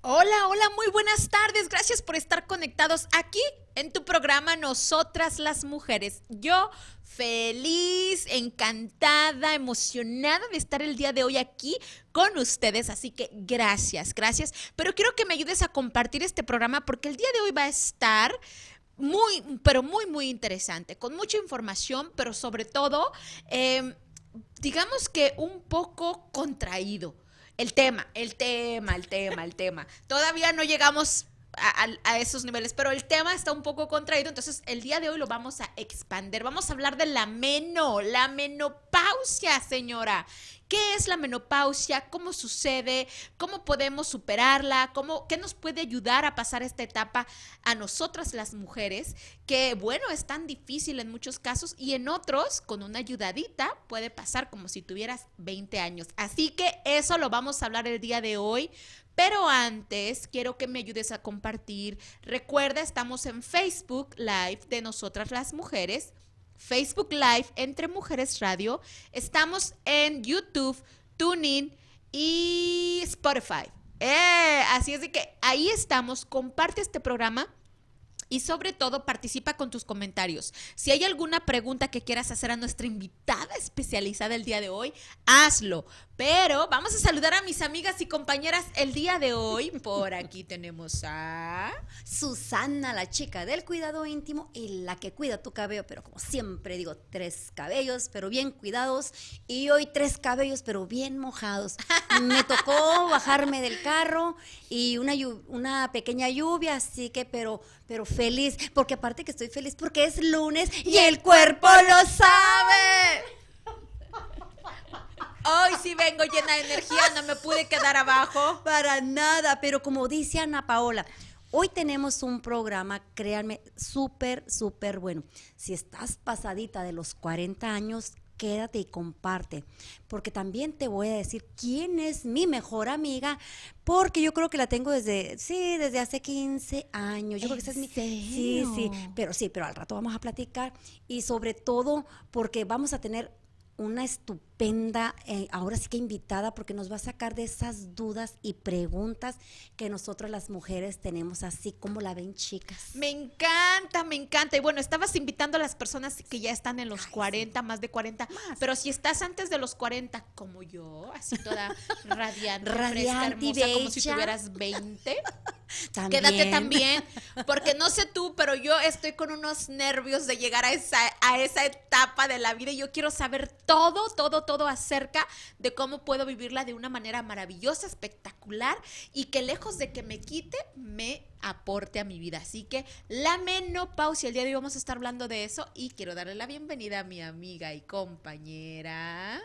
Hola, hola, muy buenas tardes. Gracias por estar conectados aquí en tu programa Nosotras las Mujeres. Yo feliz, encantada, emocionada de estar el día de hoy aquí con ustedes. Así que gracias, gracias. Pero quiero que me ayudes a compartir este programa porque el día de hoy va a estar muy, pero muy, muy interesante, con mucha información, pero sobre todo, eh, digamos que un poco contraído el tema, el tema, el tema, el tema. Todavía no llegamos a, esos niveles, pero el tema está un poco contraído, entonces el día de hoy lo vamos a expander. Vamos a hablar de la la menopausia, señora. ¿Qué es la menopausia? ¿Cómo sucede? ¿Cómo podemos superarla? ¿Cómo, ¿Qué nos puede ayudar a pasar esta etapa a nosotras las mujeres? Que bueno, es tan difícil en muchos casos y en otros, con una ayudadita, puede pasar como si tuvieras 20 años. Así que eso lo vamos a hablar el día de hoy. Pero antes, quiero que me ayudes a compartir. Recuerda, estamos en Facebook Live de Nosotras las Mujeres. Facebook Live entre Mujeres Radio. Estamos en YouTube, TuneIn y Spotify. Eh, así es de que ahí estamos. Comparte este programa y sobre todo participa con tus comentarios. Si hay alguna pregunta que quieras hacer a nuestra invitada especializada el día de hoy, hazlo. Pero vamos a saludar a mis amigas y compañeras el día de hoy. Por aquí tenemos a Susana, la chica del cuidado íntimo y la que cuida tu cabello, pero como siempre digo, tres cabellos, pero bien cuidados. Y hoy tres cabellos, pero bien mojados. Me tocó bajarme del carro y una, una pequeña lluvia, así que, pero, pero feliz, porque aparte que estoy feliz porque es lunes y el cuerpo lo sabe. Hoy sí vengo llena de energía, no me pude quedar abajo. Para nada, pero como dice Ana Paola, hoy tenemos un programa, créanme, súper, súper bueno. Si estás pasadita de los 40 años, quédate y comparte, porque también te voy a decir quién es mi mejor amiga, porque yo creo que la tengo desde, sí, desde hace 15 años. Yo creo que esa es mi... Sí, sí, pero sí, pero al rato vamos a platicar y sobre todo porque vamos a tener una estupenda, eh, ahora sí que invitada, porque nos va a sacar de esas dudas y preguntas que nosotras las mujeres tenemos, así como la ven chicas. Me encanta, me encanta. Y bueno, estabas invitando a las personas que ya están en los 40, más de 40, pero si estás antes de los 40, como yo, así toda radiante, radiante fresca, hermosa, como si tuvieras 20. Quédate también, porque no sé tú, pero yo estoy con unos nervios de llegar a esa, a esa etapa de la vida y yo quiero saber todo, todo, todo acerca de cómo puedo vivirla de una manera maravillosa, espectacular y que lejos de que me quite, me aporte a mi vida. Así que la menopausia, el día de hoy vamos a estar hablando de eso y quiero darle la bienvenida a mi amiga y compañera.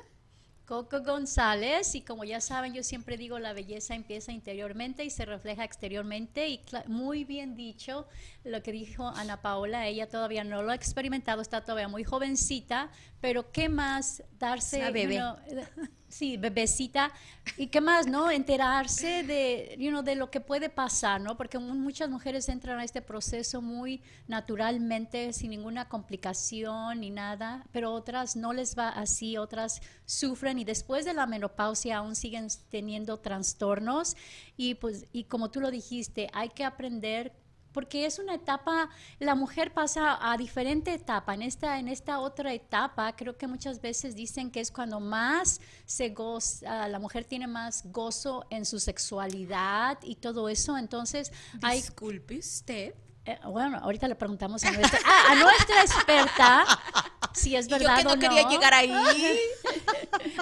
Coco González y como ya saben yo siempre digo la belleza empieza interiormente y se refleja exteriormente y muy bien dicho lo que dijo Ana Paola, ella todavía no lo ha experimentado, está todavía muy jovencita, pero qué más darse a bebé. Sí, bebecita, y qué más, ¿no? Enterarse de, you know, de lo que puede pasar, ¿no? Porque muchas mujeres entran a este proceso muy naturalmente, sin ninguna complicación ni nada, pero otras no les va así, otras sufren y después de la menopausia aún siguen teniendo trastornos y pues, y como tú lo dijiste, hay que aprender porque es una etapa, la mujer pasa a diferente etapa. En esta, en esta otra etapa, creo que muchas veces dicen que es cuando más se goza, la mujer tiene más gozo en su sexualidad y todo eso. Entonces, Disculpe usted. Eh, bueno, ahorita le preguntamos a nuestra, ah, a nuestra experta si es verdad yo que no, quería llegar ahí.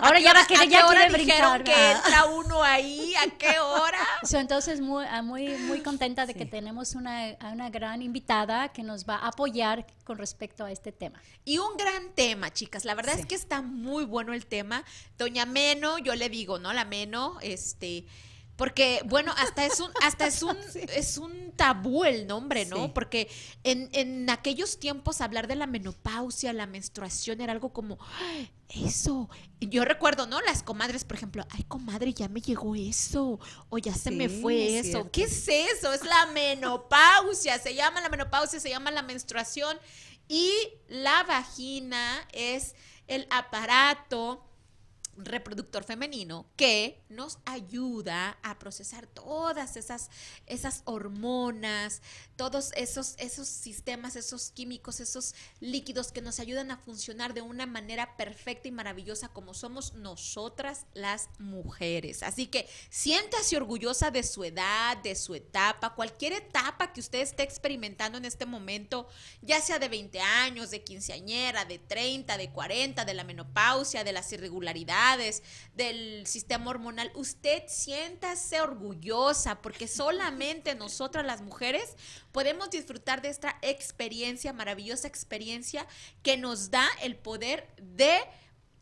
Ahora ya va a querer, ya quiere brincar. que entra uno ahí? ¿A qué hora? entonces, muy, ah, muy, muy contenta de que tenemos una, una gran invitada que nos va a apoyar con respecto a este tema. Y un gran tema, chicas. La verdad es que está muy bueno el tema. Doña Meno, yo le digo, ¿no? La Meno, este porque bueno hasta es un hasta es un es un tabú el nombre, ¿no? Sí. Porque en, en aquellos tiempos hablar de la menopausia, la menstruación era algo como, "Ay, eso. Yo recuerdo, ¿no? Las comadres, por ejemplo, ay, comadre, ya me llegó eso, o ya se me fue es eso. cierto. ¿Qué es eso? Es la menopausia, se llama la menopausia, se llama la menstruación. Y la vagina es el aparato reproductor femenino que nos ayuda a procesar todas esas, esas hormonas, todos esos, esos sistemas, esos químicos, esos líquidos que nos ayudan a funcionar de una manera perfecta y maravillosa como somos nosotras las mujeres. Así que siéntase orgullosa de su edad, de su etapa, cualquier etapa que usted esté experimentando en este momento, ya sea de 20 años, de quinceañera, de 30, de 40, de la menopausia, de las irregularidades, del sistema hormonal, usted siéntase orgullosa porque solamente nosotras las mujeres podemos disfrutar de esta experiencia, maravillosa experiencia que nos da el poder de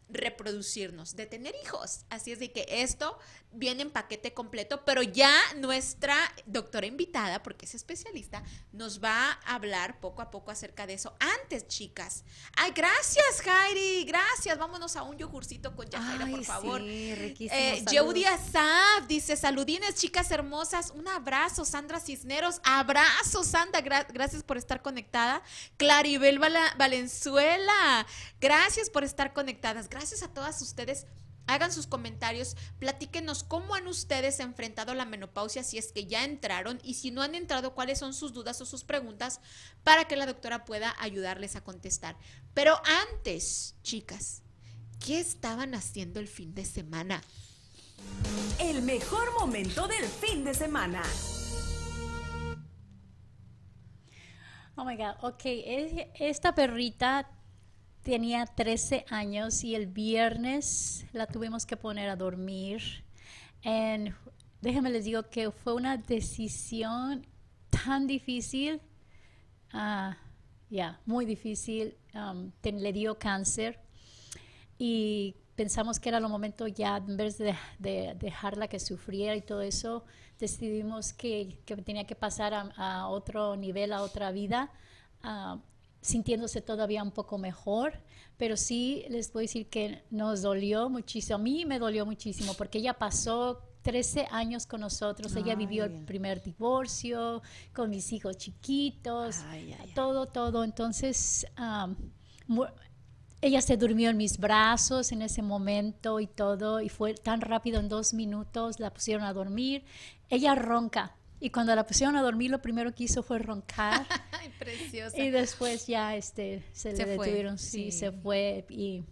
reproducirnos, de tener hijos. Así es de que esto viene en paquete completo, pero ya nuestra doctora invitada, porque es especialista, nos va a hablar poco a poco acerca de eso. Antes, chicas. Ay, gracias, Jairi. Gracias. Vámonos a un yogurcito con Yajaira, por favor. sí, riquísimo, Eh. Yeudi dice: Saludines, chicas hermosas. Un abrazo, Sandra Cisneros. Abrazo, Sandra. Gra- gracias por estar conectada. Claribel Valenzuela. Gracias por estar conectadas. Gracias a todas ustedes. Hagan sus comentarios, platíquenos cómo han ustedes enfrentado la menopausia, si es que ya entraron y si no han entrado, cuáles son sus dudas o sus preguntas para que la doctora pueda ayudarles a contestar. Pero antes, chicas, ¿qué estaban haciendo el fin de semana? El mejor momento del fin de semana. Oh my God, ok, es- esta perrita tenía 13 años y el viernes la tuvimos que poner a dormir. And déjenme les digo que fue una decisión tan difícil, ah, ya, muy difícil. Um, le dio cáncer y pensamos que era el momento ya, en vez de, de dejarla que sufriera y todo eso, decidimos que, que tenía que pasar a, a otro nivel, a otra vida, ah, sintiéndose todavía un poco mejor, pero sí les a decir que nos dolió muchísimo, a mí me dolió muchísimo porque ella pasó 13 años con nosotros, ella vivió el primer divorcio, con mis hijos chiquitos, Ay, ay, todo, todo, entonces... ella se durmió en mis brazos en ese momento y todo, y fue tan rápido, en dos minutos la pusieron a dormir. Ella ronca, y cuando la pusieron a dormir, lo primero que hizo fue roncar, Ay, preciosa. y después ya este, se, Se le detuvieron, sí, sí. se fue, y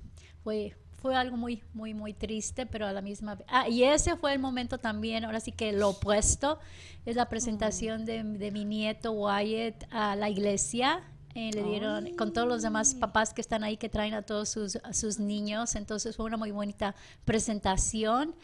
fue, fue algo muy, muy, muy triste, pero a la misma vez. Ah, y ese fue el momento también, ahora sí que lo opuesto, es la presentación de, de mi nieto Wyatt a la iglesia. eh, le dieron con todos los demás papás que están ahí que traen a todos sus, a sus niños entonces fue una muy bonita presentación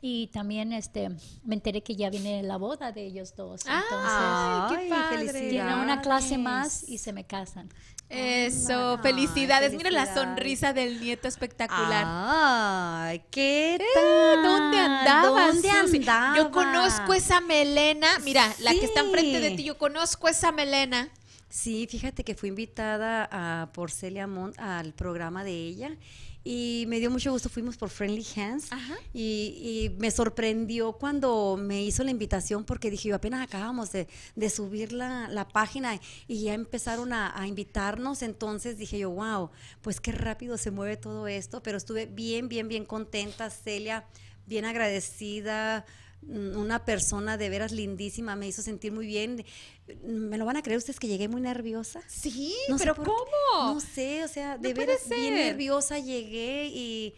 y también este me enteré que ya viene la boda de ellos dos entonces Ay, qué padre. tienen una clase más y se me casan Eso, Ay, felicidades. Mira la sonrisa del nieto espectacular. Ay, ¿qué Eh, tal? ¿Dónde andabas? ¿Dónde Susi? andaba? Yo conozco esa melena. Mira, la que está enfrente de ti, yo conozco esa melena. Sí, fíjate que fui invitada a, por Celia Mont al programa de ella y me dio mucho gusto, fuimos por Friendly Hands Ajá. y, y me sorprendió cuando me hizo la invitación porque dije, yo apenas acabamos de, de subir la, la página y ya empezaron a, a invitarnos, entonces dije yo, wow, pues qué rápido se mueve todo esto, pero estuve bien, bien, bien contenta, Celia, bien agradecida, mm, una persona de veras lindísima, me hizo sentir muy bien. ¿Me lo van a creer ustedes que llegué muy nerviosa? Sí, No pero por- ¿cómo? No sé, o sea, de No veras bien nerviosa llegué y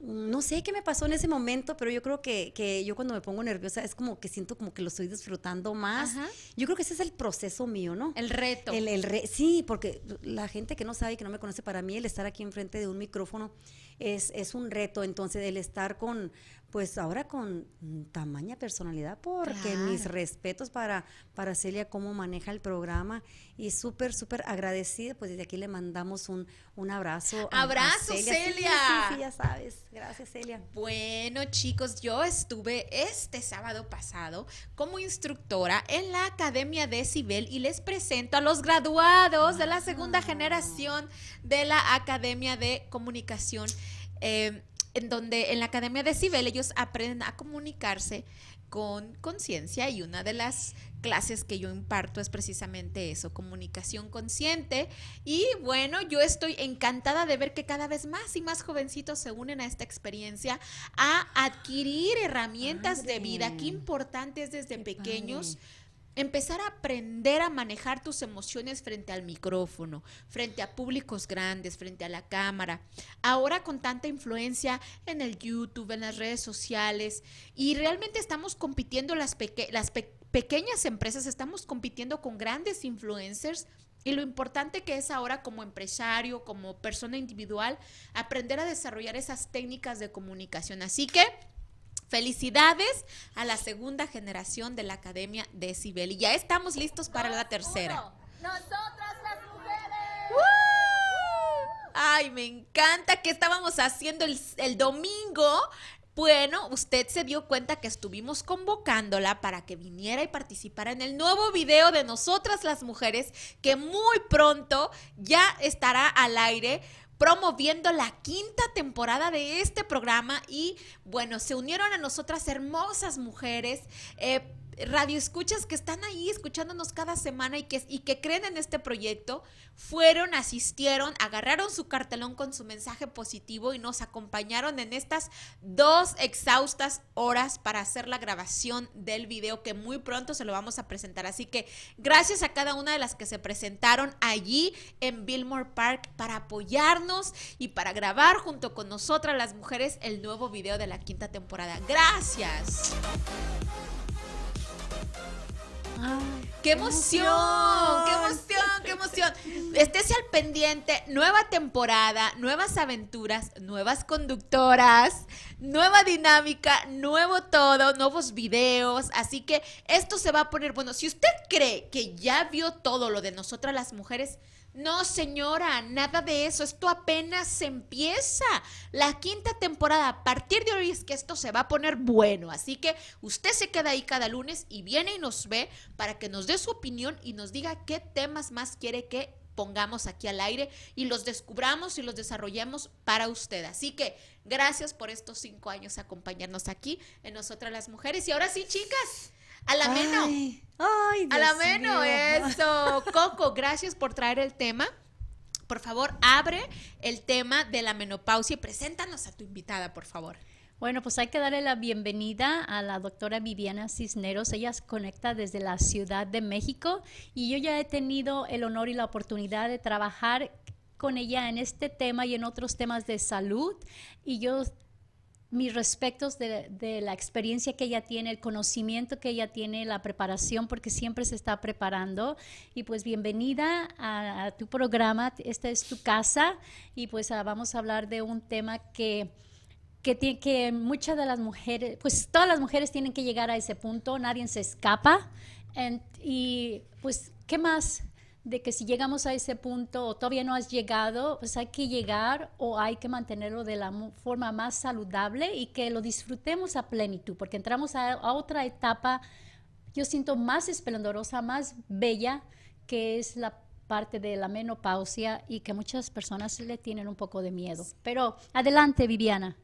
no sé qué me pasó en ese momento, pero yo creo que, que yo cuando me pongo nerviosa es como que siento como que lo estoy disfrutando más. Ajá. Yo creo que ese es el proceso mío, ¿no? El reto. El, el re- sí, porque la gente que no sabe y que no me conoce, para mí el estar aquí enfrente de un micrófono es, es un reto. Entonces, el estar con, pues ahora con tamaña personalidad, porque mis respetos para, para Celia, cómo maneja el programa y súper, súper agradecida, pues desde aquí le mandamos un, un abrazo. Abrazo, Celia. Sí, ya sabes. Gracias, Celia. Bueno, chicos, yo estuve este sábado pasado como instructora en la Academia de Cibel y les presento a los graduados de la segunda generación de la Academia de Comunicación. Eh, en donde en la Academia de Cibel ellos aprenden a comunicarse con conciencia y una de las clases que yo imparto es precisamente eso, comunicación consciente. Y bueno, yo estoy encantada de ver que cada vez más y más jovencitos se unen a esta experiencia a adquirir herramientas de vida. Qué importante es desde pequeños empezar a aprender a manejar tus emociones frente al micrófono, frente a públicos grandes, frente a la cámara. Ahora con tanta influencia en el YouTube, en las redes sociales, y realmente estamos compitiendo las, pequeñas empresas, estamos compitiendo con grandes influencers. Y lo importante que es ahora como empresario, como persona individual, aprender a desarrollar esas técnicas de comunicación. Así que Felicidades a la segunda generación de la Academia de Cibel. Y ya estamos listos para la tercera. Nosotras las mujeres. Ay, me encanta que estábamos haciendo el, el domingo. Bueno, usted se dio cuenta que estuvimos convocándola para que viniera y participara en el nuevo video de Nosotras las Mujeres, que muy pronto ya estará al aire promoviendo la quinta temporada de este programa y bueno, se unieron a nosotras hermosas mujeres. Eh, radio escuchas que están ahí escuchándonos cada semana y que, y que creen en este proyecto, fueron, asistieron, agarraron su cartelón con su mensaje positivo y nos acompañaron en estas dos exhaustas horas para hacer la grabación del video que muy pronto se lo vamos a presentar. Así que gracias a cada una de las que se presentaron allí en Billmore Park para apoyarnos y para grabar junto con nosotras las mujeres el nuevo video de la quinta temporada. Gracias. ¡Qué emoción! ¡Qué emoción! ¡Qué emoción! Estése al pendiente, nueva temporada, nuevas aventuras, nuevas conductoras, nueva dinámica, nuevo todo, nuevos videos. Así que esto se va a poner bueno. Si usted cree que ya vio todo lo de nosotras las mujeres, no, señora, nada de eso. Esto apenas empieza. La quinta temporada, a partir de hoy es que esto se va a poner bueno. Así que usted se queda ahí cada lunes y viene y nos ve para que nos dé su opinión y nos diga qué temas más quiere que pongamos aquí al aire y los descubramos y los desarrollemos para usted. Así que gracias por estos cinco años acompañarnos aquí en Nosotras las Mujeres. Y ahora sí, chicas. A la meno. Ay, a la meno, eso. Coco, gracias por traer el tema. Por favor, abre el tema de la menopausia y preséntanos a tu invitada, por favor. Bueno, pues hay que darle la bienvenida a la doctora Viviana Cisneros. Ella se conecta desde la Ciudad de México y yo ya he tenido el honor y la oportunidad de trabajar con ella en este tema y en otros temas de salud. Y yo mis respetos de, la experiencia que ella tiene, el conocimiento que ella tiene, la preparación, porque siempre se está preparando. Y pues bienvenida a, tu programa, esta es tu casa y pues ah, vamos a hablar de un tema que, que, que muchas de las mujeres, pues todas las mujeres tienen que llegar a ese punto, nadie se escapa. y pues, ¿qué más? De que si llegamos a ese punto o todavía no has llegado, pues hay que llegar o hay que mantenerlo de la forma más saludable y que lo disfrutemos a plenitud, porque entramos a, otra etapa, yo siento más esplendorosa, más bella, que es la parte de la menopausia y que muchas personas le tienen un poco de miedo. Pero adelante, Viviana.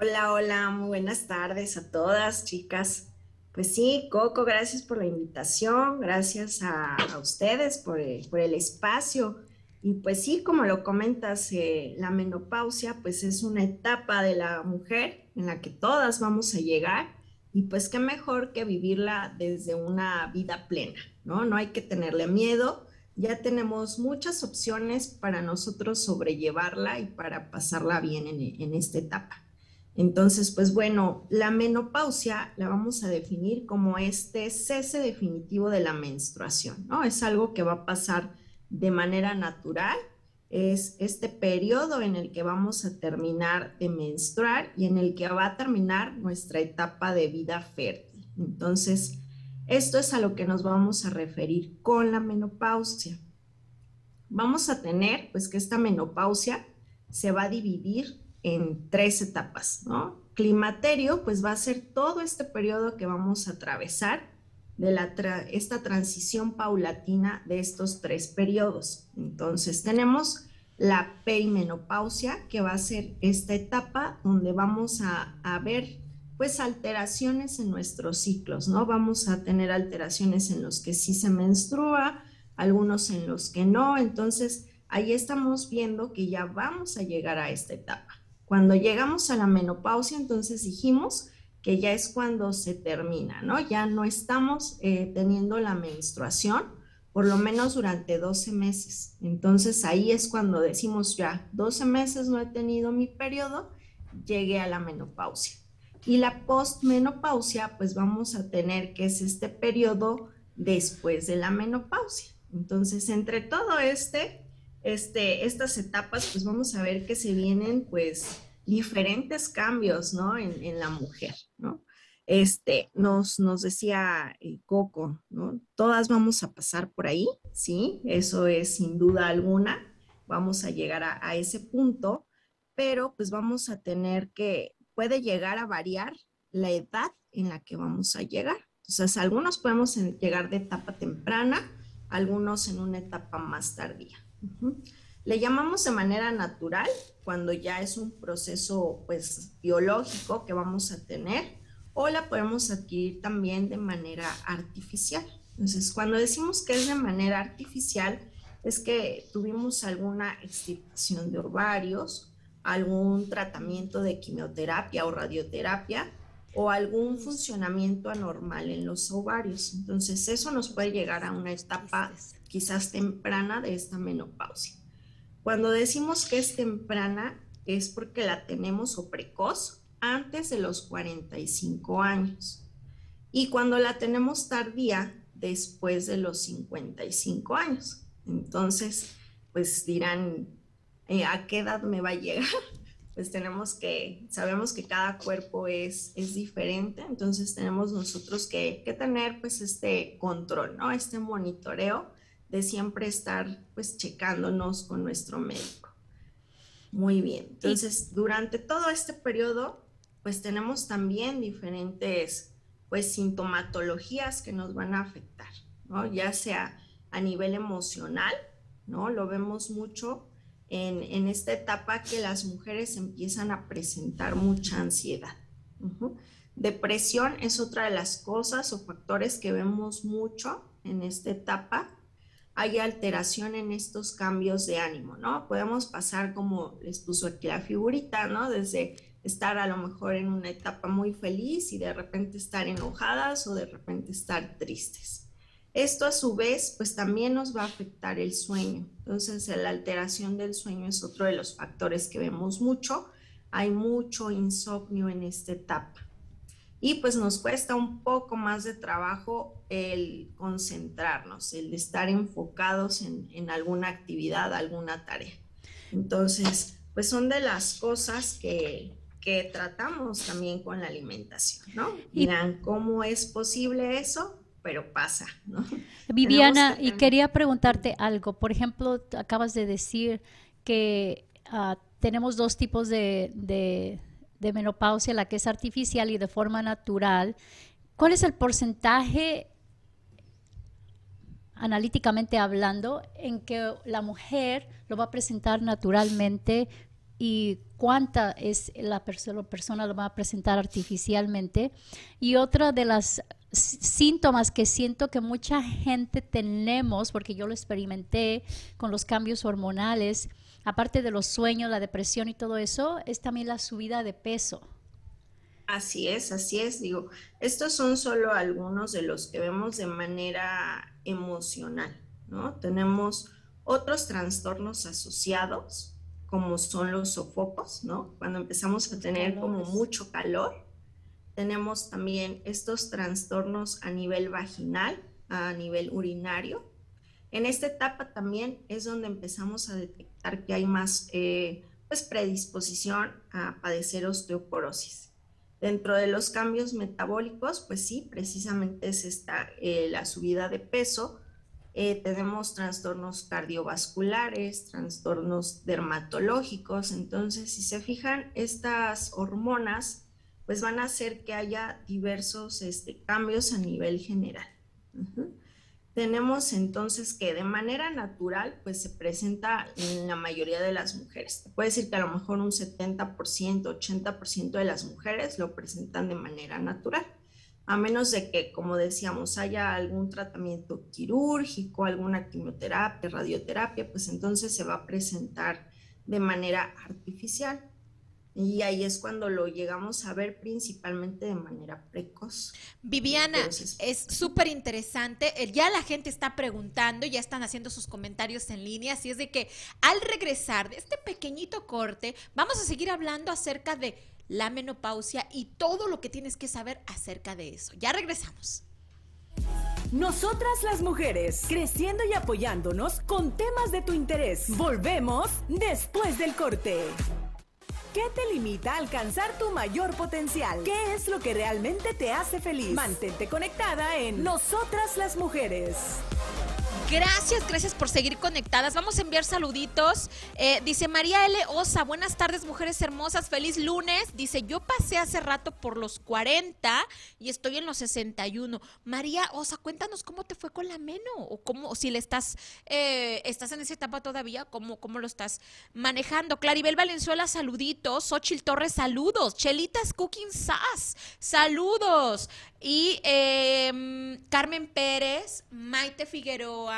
Hola, hola, muy buenas tardes a todas, chicas. Pues sí, Coco, gracias por la invitación, gracias a, ustedes por, el espacio. Y pues sí, como lo comentas, eh, la menopausia pues es una etapa de la mujer en la que todas vamos a llegar y pues qué mejor que vivirla desde una vida plena, ¿no? No hay que tenerle miedo, ya tenemos muchas opciones para nosotros sobrellevarla y para pasarla bien en esta etapa. Entonces, pues bueno, la menopausia la vamos a definir como este cese definitivo de la menstruación, ¿no? Es algo que va a pasar de manera natural es este periodo en el que vamos a terminar de menstruar y en el que va a terminar nuestra etapa de vida fértil. Entonces, esto es a lo que nos vamos a referir con la menopausia. Vamos a tener, pues, que esta menopausia se va a dividir en tres etapas, ¿no? Climaterio, pues va a ser todo este periodo que vamos a atravesar de esta transición paulatina de estos tres periodos. Entonces tenemos la perimenopausia, que va a ser esta etapa donde vamos a, a ver pues alteraciones en nuestros ciclos, ¿no? Vamos a tener alteraciones en los que sí se menstrua, algunos en los que no, entonces ahí estamos viendo que ya vamos a llegar a esta etapa. Cuando llegamos a la menopausia, entonces dijimos que ya es cuando se termina, ¿no? Ya no estamos eh, teniendo la menstruación, por lo menos durante 12 meses. Entonces ahí es cuando decimos ya, 12 meses no he tenido mi periodo, llegué a la menopausia. Y la postmenopausia, pues vamos a tener que es este periodo después de la menopausia. Entonces, entre todo este, este, estas etapas, pues vamos a ver que se vienen pues diferentes cambios, ¿no? En, la mujer, ¿no? Este, nos, nos decía eh, Coco, ¿no? Todas vamos a pasar por ahí, ¿sí? Eso es sin duda alguna, vamos a llegar a, a ese punto, pero pues vamos a tener que, puede llegar a variar la edad en la que vamos a llegar. Entonces, algunos podemos llegar de etapa temprana, algunos en una etapa más tardía. Le llamamos de manera natural cuando ya es un proceso pues biológico que vamos a tener o la podemos adquirir también de manera artificial. Entonces, cuando decimos que es de manera artificial, es que tuvimos alguna extirpación de ovarios, algún tratamiento de quimioterapia o radioterapia o algún funcionamiento anormal en los ovarios. Entonces, eso nos puede llegar a una etapa quizás temprana de esta menopausia. Cuando decimos que es temprana es porque la tenemos o precoz antes de los 45 años. Y cuando la tenemos tardía, después de los 55 años. Entonces, pues dirán, eh, ¿a qué edad me va a llegar? Pues tenemos que, sabemos que cada cuerpo es, es diferente, entonces tenemos nosotros que, que tener pues este control, ¿no? Este monitoreo de siempre estar pues checándonos con nuestro médico. Muy bien. Entonces, durante todo este periodo, pues tenemos también diferentes pues sintomatologías que nos van a afectar, ¿no? Ya sea a nivel emocional, ¿no? Lo vemos mucho en, esta etapa que las mujeres empiezan a presentar mucha ansiedad. Depresión es otra de las cosas o factores que vemos mucho en esta etapa hay alteración en estos cambios de ánimo, ¿no? Podemos pasar, como les puso aquí la figurita, ¿no? Desde estar a lo mejor en una etapa muy feliz y de repente estar enojadas o de repente estar tristes. Esto a su vez, pues también nos va a afectar el sueño. Entonces, la alteración del sueño es otro de los factores que vemos mucho. Hay mucho insomnio en esta etapa y pues nos cuesta un poco más de trabajo el concentrarnos, el estar enfocados en, alguna actividad, alguna tarea. Entonces, pues son de las cosas que, que tratamos también con la alimentación, ¿no? Dirán, ¿cómo es posible eso? Pero pasa, ¿no? Viviana, y quería preguntarte algo. Por ejemplo, acabas de decir que ah, tenemos dos tipos de de menopausia, la que es artificial y de forma natural, ¿cuál es el porcentaje, analíticamente hablando, en que la mujer lo va a presentar naturalmente y cuánta es la, persona, la persona lo va a presentar artificialmente? Y otra de las síntomas que siento que mucha gente tenemos, porque yo lo experimenté con los cambios hormonales, aparte de los sueños, la depresión y todo eso, es también la subida de peso. Así es, así es. Digo, estos son solo algunos de los que vemos de manera emocional, ¿no? Tenemos otros trastornos asociados, como son los sofocos, ¿no? Cuando empezamos a tener como mucho calor. Tenemos también estos trastornos a nivel vaginal, a nivel urinario, En esta etapa también es donde empezamos a detectar que hay más eh, pues predisposición a padecer osteoporosis. Dentro de los cambios metabólicos, pues sí, precisamente es esta, eh, la subida de peso. Eh, tenemos trastornos cardiovasculares, trastornos dermatológicos. Entonces, si se fijan, estas hormonas pues van a hacer que haya diversos este, cambios a nivel general tenemos entonces que de manera natural pues se presenta en la mayoría de las mujeres. puede decir que a lo mejor un 70%, 80% de las mujeres lo presentan de manera natural, a menos de que, como decíamos, haya algún tratamiento quirúrgico, alguna quimioterapia, radioterapia, pues entonces se va a presentar de manera artificial. Y ahí es cuando lo llegamos a ver principalmente de manera precoz. Viviana, es súper interesante. Ya la gente está preguntando, ya están haciendo sus comentarios en línea, así es de que al regresar de este pequeñito corte, vamos a seguir hablando acerca de la menopausia y todo lo que tienes que saber acerca de eso. Ya regresamos. Nosotras las mujeres, creciendo y apoyándonos con temas de tu interés. Volvemos después del corte. ¿Qué te limita a alcanzar tu mayor potencial? ¿Qué es lo que realmente te hace feliz? Mantente conectada en Nosotras las Mujeres. Gracias, gracias por seguir conectadas. Vamos a enviar saluditos. Eh, dice María L. Osa, buenas tardes, mujeres hermosas, feliz lunes. Dice, yo pasé hace rato por los 40 y estoy en los 61. María Osa, cuéntanos cómo te fue con la meno o cómo, si le estás, eh, estás en esa etapa todavía, cómo, cómo lo estás manejando. Claribel Valenzuela, saluditos. Xochil Torres, saludos. Chelitas Cooking Sass, saludos. Y em, Carmen Pérez, Maite Figueroa,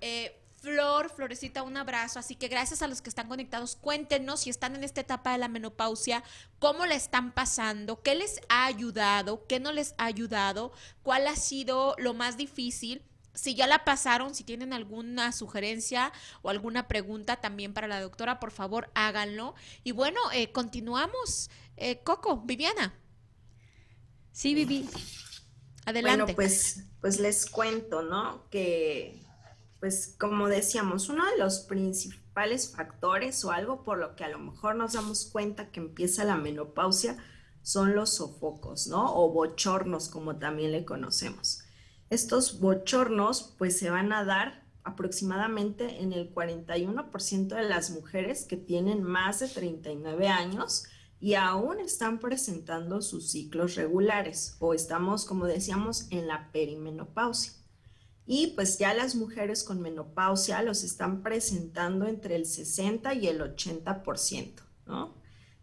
eh, Flor, Florecita, un abrazo. Así que gracias a los que están conectados, cuéntenos si están en esta etapa de la menopausia, cómo la están pasando, qué les ha ayudado, qué no les ha ayudado, cuál ha sido lo más difícil. Si ya la pasaron, si tienen alguna sugerencia o alguna pregunta también para la doctora, por favor háganlo. Y bueno, eh, continuamos. Eh, Coco, Viviana. Sí, Vivi. Adelante. Bueno, pues, pues les cuento, ¿no? Que, pues como decíamos, uno de los principales factores o algo por lo que a lo mejor nos damos cuenta que empieza la menopausia son los sofocos, ¿no? O bochornos, como también le conocemos. Estos bochornos, pues se van a dar aproximadamente en el 41% de las mujeres que tienen más de 39 años y aún están presentando sus ciclos regulares o estamos, como decíamos, en la perimenopausia. Y pues ya las mujeres con menopausia los están presentando entre el 60 y el 80%, ¿no?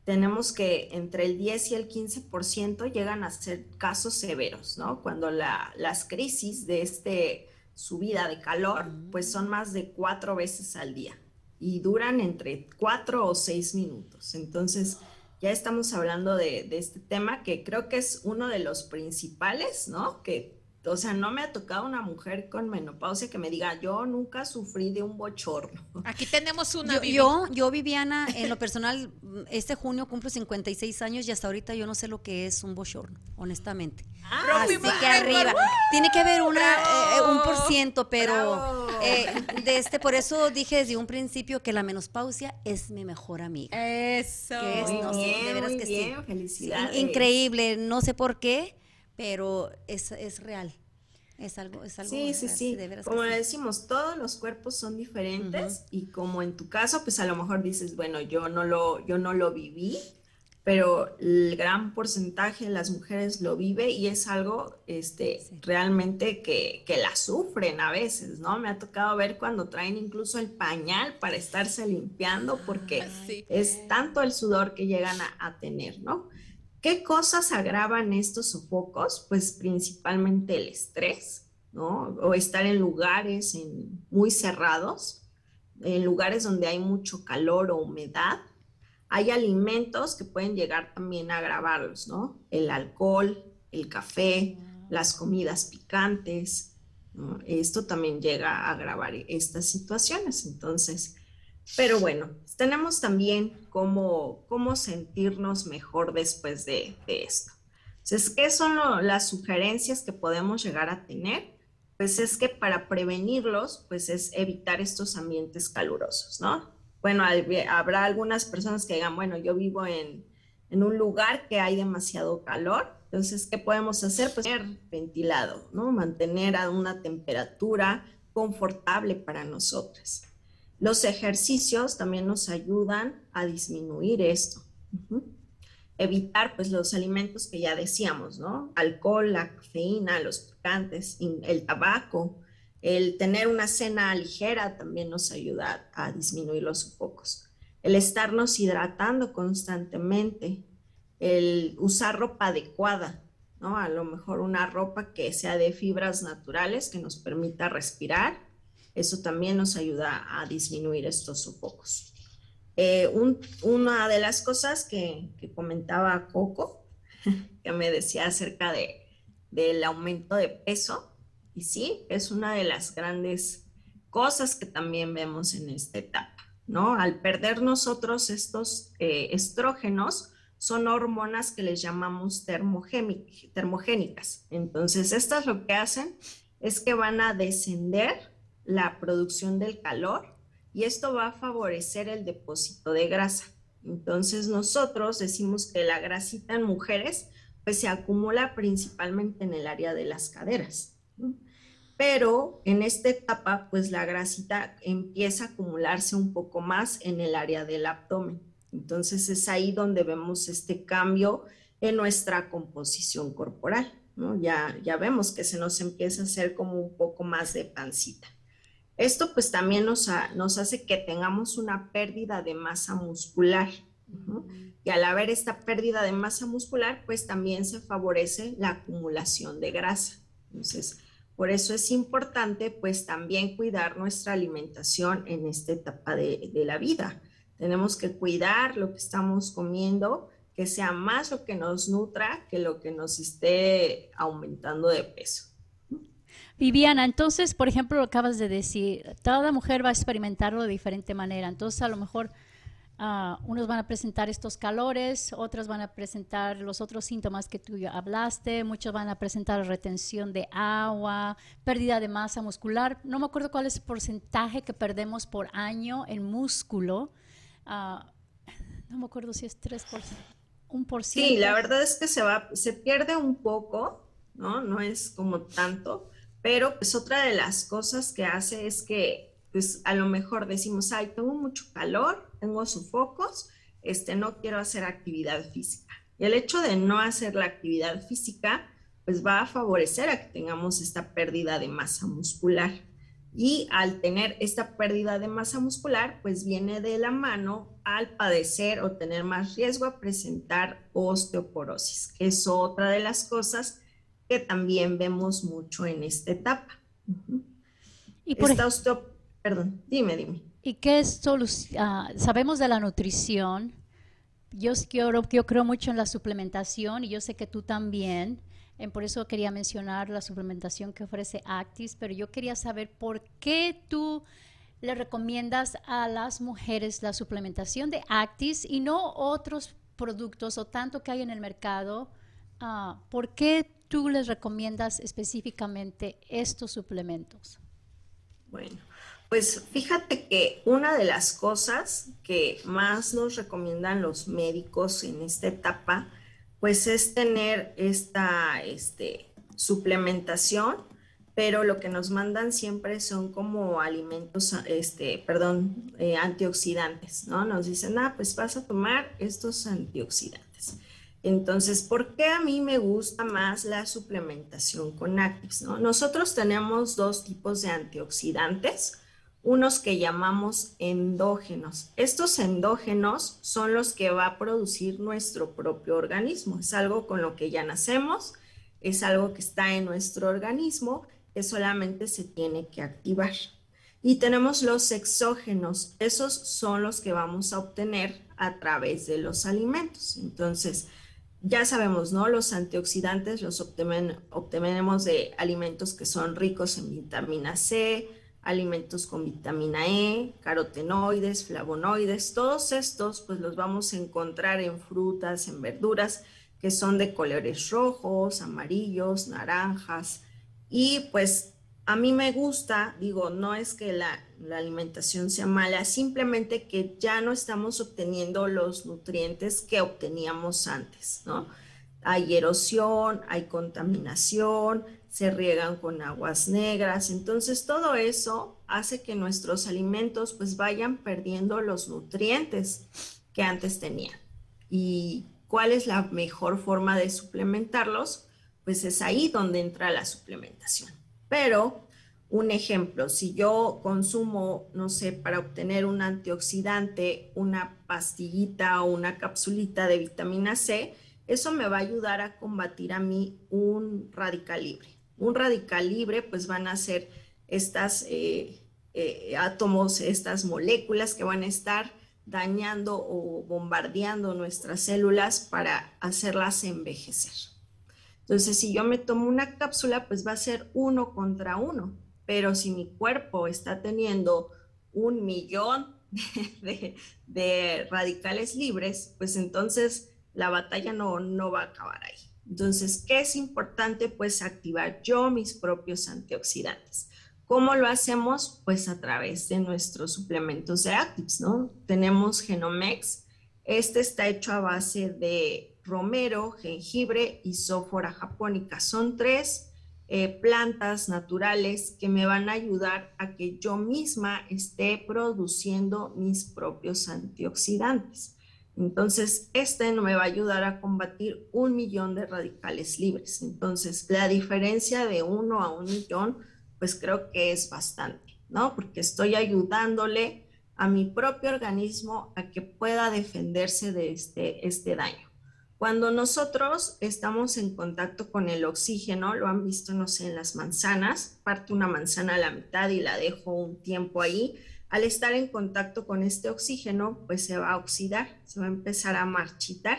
Tenemos que entre el 10 y el 15% llegan a ser casos severos, ¿no? Cuando las crisis de este subida de calor, pues son más de cuatro veces al día y duran entre cuatro o seis minutos. Entonces, ya estamos hablando de, este tema que creo que es uno de los principales, ¿no? Que, o sea, no me ha tocado una mujer con menopausia que me diga, yo nunca sufrí de un bochorno. Aquí tenemos una. Yo, yo, Viviana, en lo personal, este junio cumplo 56 años y hasta ahorita yo no sé lo que es un bochorno, honestamente. Ah, Así que arriba. Tiene que haber una, eh, un por ciento, pero eh, de este, por eso dije desde un principio que la menopausia es mi mejor amiga. Eso. Que es, no de veras que sí. Felicidades. Increíble, no sé por qué, pero es, es real. Es algo, es algo. Sí, sí, sí. como decimos, todos los cuerpos son diferentes y como en tu caso, pues a lo mejor dices, bueno, yo no lo, yo no lo viví, pero el gran porcentaje de las mujeres lo vive y es algo este, realmente que, que, la sufren a veces, ¿no? Me ha tocado ver cuando traen incluso el pañal para estarse limpiando porque ah, es tanto el sudor que llegan a, a, tener, ¿no? ¿Qué cosas agravan estos sofocos? Pues principalmente el estrés, ¿no? O estar en lugares en, muy cerrados, en lugares donde hay mucho calor o humedad hay alimentos que pueden llegar también a agravarlos, ¿no? El alcohol, el café, las comidas picantes, Esto también llega a agravar estas situaciones. Entonces, pero bueno, tenemos también cómo, cómo sentirnos mejor después de, esto. Entonces, ¿qué son las sugerencias que podemos llegar a tener? pues es que para prevenirlos, pues es evitar estos ambientes calurosos, ¿no? Bueno, habrá algunas personas que digan, bueno, yo vivo en, en un lugar que hay demasiado calor, entonces, ¿qué podemos hacer? Pues tener ventilado, ¿no? Mantener a una temperatura confortable para nosotros. Los ejercicios también nos ayudan a disminuir esto. Evitar pues los alimentos que ya decíamos, ¿no? Alcohol, la cafeína, los picantes, el tabaco, el tener una cena ligera también nos ayuda a disminuir los sofocos. El estarnos hidratando constantemente, el usar ropa adecuada, ¿no? A lo mejor una ropa que sea de fibras naturales que nos permita respirar. Eso también nos ayuda a disminuir estos sofocos. Eh, una de las cosas que, comentaba Coco, que me decía acerca de, del aumento de peso, y sí, es una de las grandes cosas que también vemos en esta etapa, ¿no? Al perder nosotros estos eh, estrógenos, son hormonas que les llamamos termogénicas. Entonces, estas lo que hacen es que van a descender la producción del calor y esto va a favorecer el depósito de grasa. Entonces, nosotros decimos que la grasita en mujeres pues se acumula principalmente en el área de las caderas. Pero en esta etapa, pues la grasita empieza a acumularse un poco más en el área del abdomen. Entonces es ahí donde vemos este cambio en nuestra composición corporal. Ya, ya vemos que se nos empieza a hacer como un poco más de pancita. Esto pues también nos, nos hace que tengamos una pérdida de masa muscular. Y al haber esta pérdida de masa muscular, pues también se favorece la acumulación de grasa. Entonces, por eso es importante pues también cuidar nuestra alimentación en esta etapa de, de la vida. Tenemos que cuidar lo que estamos comiendo, que sea más lo que nos nutra que lo que nos esté aumentando de peso. Viviana, entonces, por ejemplo, lo acabas de decir, toda mujer va a experimentarlo de diferente manera. Entonces, a lo mejor uh, unos van a presentar estos calores, otras van a presentar los otros síntomas que tú hablaste, muchos van a presentar retención de agua, pérdida de masa muscular. No me acuerdo cuál es el porcentaje que perdemos por año en músculo. Ah, no me acuerdo si es 3%, un por ciento. Sí, la verdad es que se va, se pierde un poco, ¿no? No es como tanto, pero pues otra de las cosas que hace es que pues a lo mejor decimos, ay, tengo mucho calor, tengo sofocos, este, no quiero hacer actividad física. Y el hecho de no hacer la actividad física, pues va a favorecer a que tengamos esta pérdida de masa muscular. Y al tener esta pérdida de masa muscular, pues viene de la mano al padecer o tener más riesgo a presentar osteoporosis, que es otra de las cosas que también vemos mucho en esta etapa. Y por esta Perdón, dime, dime. ¿Y qué es solución? Ah, sabemos de la nutrición. Yo, yo, yo creo mucho en la suplementación y yo sé que tú también por eso quería mencionar la suplementación que ofrece Actis, pero yo quería saber por qué tú le recomiendas a las mujeres la suplementación de Actis y no otros productos o tanto que hay en el mercado. Ah, ¿Por qué tú les recomiendas específicamente estos suplementos? Bueno, pues fíjate que una de las cosas que más nos recomiendan los médicos en esta etapa pues es tener esta este, suplementación, pero lo que nos mandan siempre son como alimentos, este, perdón, eh, antioxidantes, ¿no? Nos dicen, ah, pues vas a tomar estos antioxidantes. Entonces, ¿por qué a mí me gusta más la suplementación con Actives? ¿no? Nosotros tenemos dos tipos de antioxidantes unos que llamamos endógenos. Estos endógenos son los que va a producir nuestro propio organismo. Es algo con lo que ya nacemos, es algo que está en nuestro organismo, que solamente se tiene que activar. Y tenemos los exógenos, esos son los que vamos a obtener a través de los alimentos. Entonces, ya sabemos, ¿no? Los antioxidantes los obtenemos de alimentos que son ricos en vitamina C, alimentos con vitamina E, carotenoides, flavonoides, todos estos pues los vamos a encontrar en frutas, en verduras que son de colores rojos, amarillos, naranjas y pues a mí me gusta, digo, no es que la, la, alimentación sea mala, simplemente que ya no estamos obteniendo los nutrientes que obteníamos antes, ¿no? Hay erosión, hay contaminación, se riegan con aguas negras, entonces todo eso hace que nuestros alimentos pues vayan perdiendo los nutrientes que antes tenían. ¿Y cuál es la mejor forma de suplementarlos? Pues es ahí donde entra la suplementación. Pero, un ejemplo, si yo consumo, no sé, para obtener un antioxidante, una pastillita o una capsulita de vitamina C, eso me va a ayudar a combatir a mí un radical libre. Un radical libre, pues van a ser estas eh, eh, átomos, estas moléculas que van a estar dañando o bombardeando nuestras células para hacerlas envejecer. Entonces, si yo me tomo una cápsula, pues va a ser uno contra uno, pero si mi cuerpo está teniendo un millón de, radicales libres, pues entonces la batalla no, no va a acabar ahí. Entonces, ¿qué es importante? Pues activar yo mis propios antioxidantes. ¿Cómo lo hacemos? Pues a través de nuestros suplementos de Actives, ¿no? Tenemos Genomex. Este está hecho a base de romero, jengibre y sófora japónica. Son tres eh, plantas naturales que me van a ayudar a que yo misma esté produciendo mis propios antioxidantes. Entonces, este me va a ayudar a combatir un millón de radicales libres. Entonces, la diferencia de uno a un millón, pues creo que es bastante, ¿no? Porque estoy ayudándole a mi propio organismo a que pueda defenderse de este, este daño. Cuando nosotros estamos en contacto con el oxígeno, lo han visto, no sé, en las manzanas, parte una manzana a la mitad y la dejo un tiempo ahí, al estar en contacto con este oxígeno, pues se va a oxidar, se va a empezar a marchitar.